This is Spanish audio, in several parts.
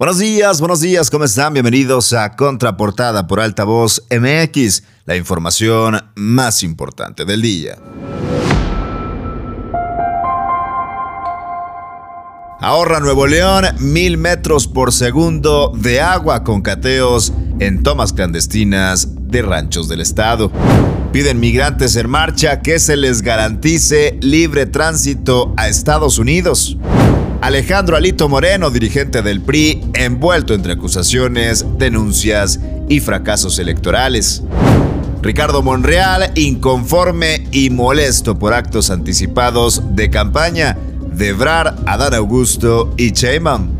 Buenos días, buenos días, ¿cómo están? Bienvenidos a Contraportada por Altavoz MX, la información más importante del día. Ahorra Nuevo León mil metros por segundo de agua con cateos en tomas clandestinas de ranchos del estado. Piden migrantes en marcha que se les garantice libre tránsito a Estados Unidos. Alejandro Alito Moreno, dirigente del PRI, envuelto entre acusaciones, denuncias y fracasos electorales. Ricardo Monreal, inconforme y molesto por actos anticipados de campaña de Brar, Adán Augusto y Sheinbaum.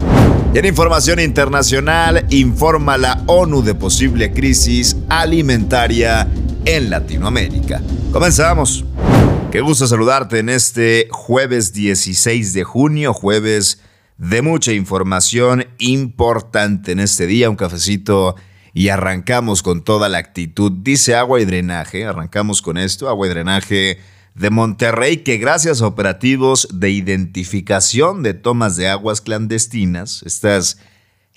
Y en información internacional, informa la ONU de posible crisis alimentaria en Latinoamérica. Comenzamos. Qué gusto saludarte en este jueves 16 de junio, jueves de mucha información importante en este día, un cafecito y arrancamos con toda la actitud. Dice agua y drenaje, arrancamos con esto, agua y drenaje de Monterrey, que gracias a operativos de identificación de tomas de aguas clandestinas, estas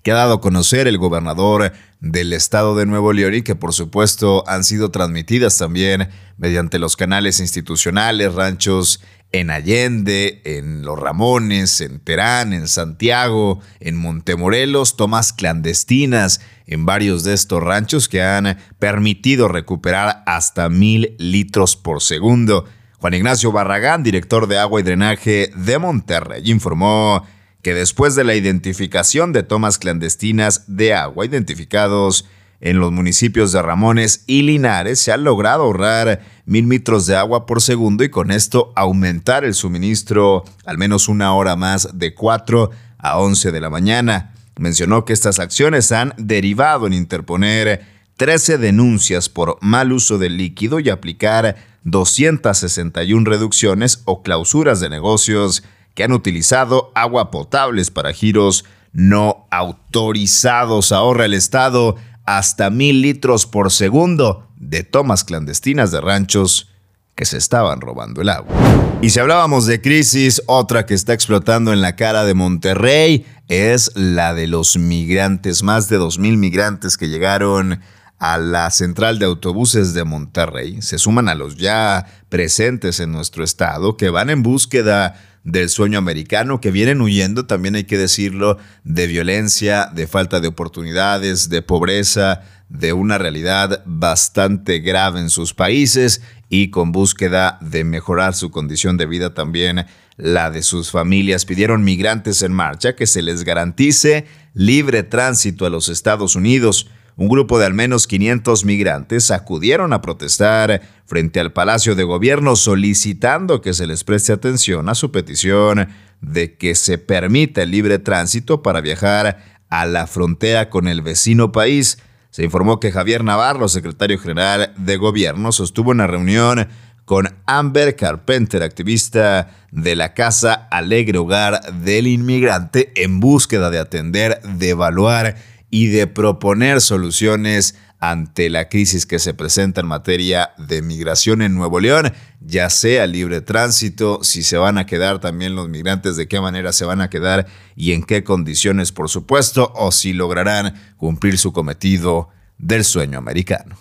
que ha dado a conocer el gobernador del estado de Nuevo León y que por supuesto han sido transmitidas también mediante los canales institucionales, ranchos en Allende, en Los Ramones, en Terán, en Santiago, en Montemorelos, tomas clandestinas en varios de estos ranchos que han permitido recuperar hasta mil litros por segundo. Juan Ignacio Barragán, director de agua y drenaje de Monterrey, informó que después de la identificación de tomas clandestinas de agua identificados en los municipios de Ramones y Linares, se ha logrado ahorrar mil litros de agua por segundo y con esto aumentar el suministro al menos una hora más de 4 a 11 de la mañana. Mencionó que estas acciones han derivado en interponer 13 denuncias por mal uso del líquido y aplicar 261 reducciones o clausuras de negocios que han utilizado agua potables para giros no autorizados. Ahorra el Estado hasta mil litros por segundo de tomas clandestinas de ranchos que se estaban robando el agua. Y si hablábamos de crisis, otra que está explotando en la cara de Monterrey es la de los migrantes, más de dos mil migrantes que llegaron a la central de autobuses de Monterrey, se suman a los ya presentes en nuestro estado que van en búsqueda del sueño americano, que vienen huyendo, también hay que decirlo, de violencia, de falta de oportunidades, de pobreza, de una realidad bastante grave en sus países y con búsqueda de mejorar su condición de vida también la de sus familias. Pidieron migrantes en marcha que se les garantice libre tránsito a los Estados Unidos un grupo de al menos 500 migrantes acudieron a protestar frente al Palacio de Gobierno solicitando que se les preste atención a su petición de que se permita el libre tránsito para viajar a la frontera con el vecino país. Se informó que Javier Navarro, secretario general de Gobierno, sostuvo una reunión con Amber Carpenter, activista de la Casa Alegre Hogar del Inmigrante, en búsqueda de atender, de evaluar y de proponer soluciones ante la crisis que se presenta en materia de migración en Nuevo León, ya sea libre tránsito, si se van a quedar también los migrantes, de qué manera se van a quedar y en qué condiciones, por supuesto, o si lograrán cumplir su cometido del sueño americano.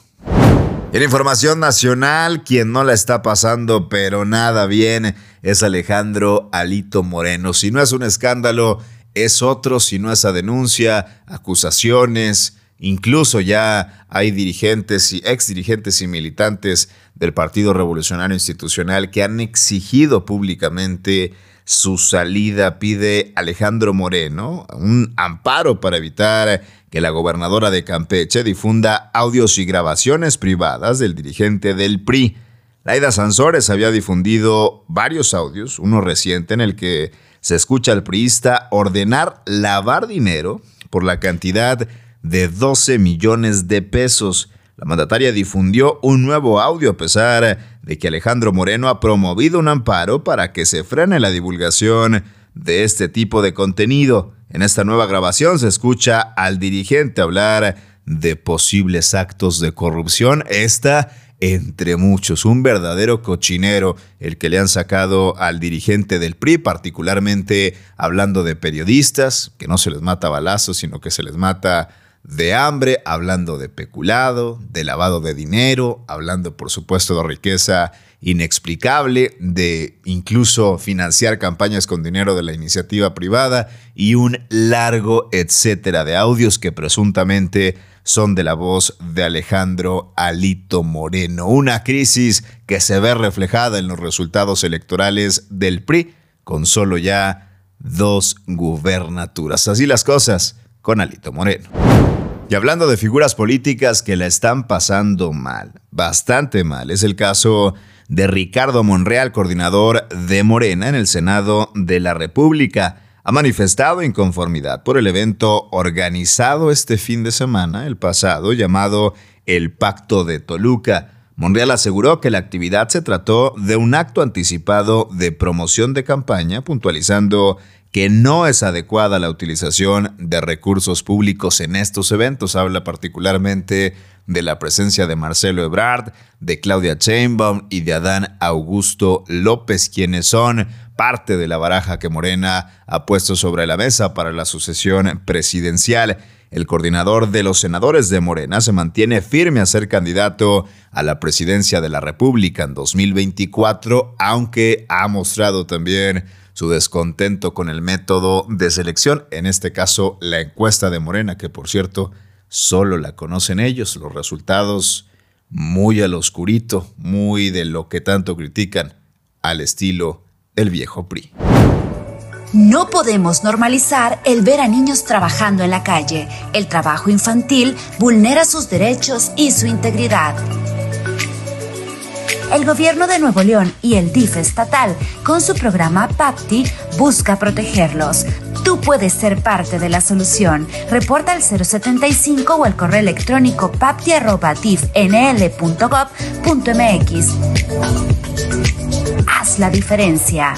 En información nacional, quien no la está pasando pero nada bien es Alejandro Alito Moreno. Si no es un escándalo, es otro si no esa denuncia, acusaciones, incluso ya hay dirigentes y ex dirigentes y militantes del Partido Revolucionario Institucional que han exigido públicamente su salida. Pide Alejandro Moreno un amparo para evitar que la gobernadora de Campeche difunda audios y grabaciones privadas del dirigente del PRI. Laida Sansores había difundido varios audios, uno reciente en el que se escucha al priista ordenar lavar dinero por la cantidad de 12 millones de pesos. La mandataria difundió un nuevo audio a pesar de que Alejandro Moreno ha promovido un amparo para que se frene la divulgación de este tipo de contenido. En esta nueva grabación se escucha al dirigente hablar de posibles actos de corrupción. Esta entre muchos, un verdadero cochinero el que le han sacado al dirigente del PRI, particularmente hablando de periodistas, que no se les mata balazos, sino que se les mata de hambre, hablando de peculado, de lavado de dinero, hablando por supuesto de riqueza inexplicable, de incluso financiar campañas con dinero de la iniciativa privada y un largo etcétera de audios que presuntamente son de la voz de Alejandro Alito Moreno. Una crisis que se ve reflejada en los resultados electorales del PRI con solo ya dos gubernaturas. Así las cosas con Alito Moreno. Y hablando de figuras políticas que la están pasando mal, bastante mal, es el caso de Ricardo Monreal, coordinador de Morena en el Senado de la República. Ha manifestado inconformidad por el evento organizado este fin de semana, el pasado, llamado el Pacto de Toluca. Monreal aseguró que la actividad se trató de un acto anticipado de promoción de campaña, puntualizando que no es adecuada la utilización de recursos públicos en estos eventos. Habla particularmente de la presencia de Marcelo Ebrard, de Claudia Chainbaum y de Adán Augusto López, quienes son parte de la baraja que Morena ha puesto sobre la mesa para la sucesión presidencial. El coordinador de los senadores de Morena se mantiene firme a ser candidato a la presidencia de la República en 2024, aunque ha mostrado también su descontento con el método de selección, en este caso la encuesta de Morena, que por cierto solo la conocen ellos, los resultados muy al oscurito, muy de lo que tanto critican, al estilo el viejo PRI. No podemos normalizar el ver a niños trabajando en la calle. El trabajo infantil vulnera sus derechos y su integridad el gobierno de Nuevo León y el DIF estatal, con su programa PAPTI, busca protegerlos. Tú puedes ser parte de la solución. Reporta al 075 o al correo electrónico papti.difnl.gov.mx. Haz la diferencia.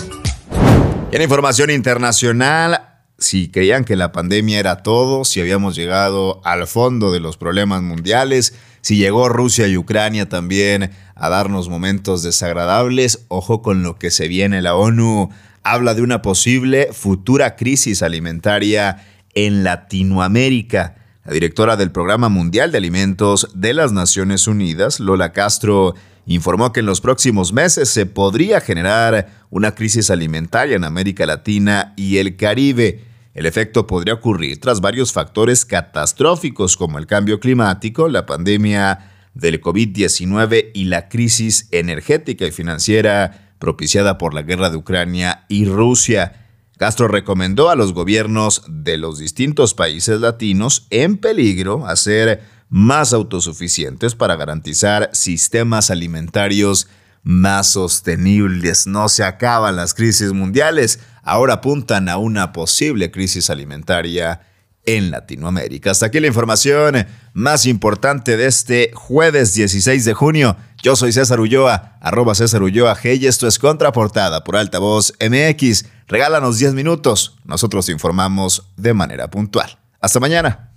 en información internacional, si creían que la pandemia era todo, si habíamos llegado al fondo de los problemas mundiales, si llegó Rusia y Ucrania también a darnos momentos desagradables, ojo con lo que se viene. La ONU habla de una posible futura crisis alimentaria en Latinoamérica. La directora del Programa Mundial de Alimentos de las Naciones Unidas, Lola Castro, informó que en los próximos meses se podría generar una crisis alimentaria en América Latina y el Caribe. El efecto podría ocurrir tras varios factores catastróficos como el cambio climático, la pandemia del COVID-19 y la crisis energética y financiera propiciada por la guerra de Ucrania y Rusia. Castro recomendó a los gobiernos de los distintos países latinos en peligro a ser más autosuficientes para garantizar sistemas alimentarios más sostenibles. No se acaban las crisis mundiales, ahora apuntan a una posible crisis alimentaria en Latinoamérica. Hasta aquí la información más importante de este jueves 16 de junio. Yo soy César Ulloa, arroba César Ulloa G y esto es Contraportada por Altavoz MX. Regálanos 10 minutos, nosotros te informamos de manera puntual. Hasta mañana.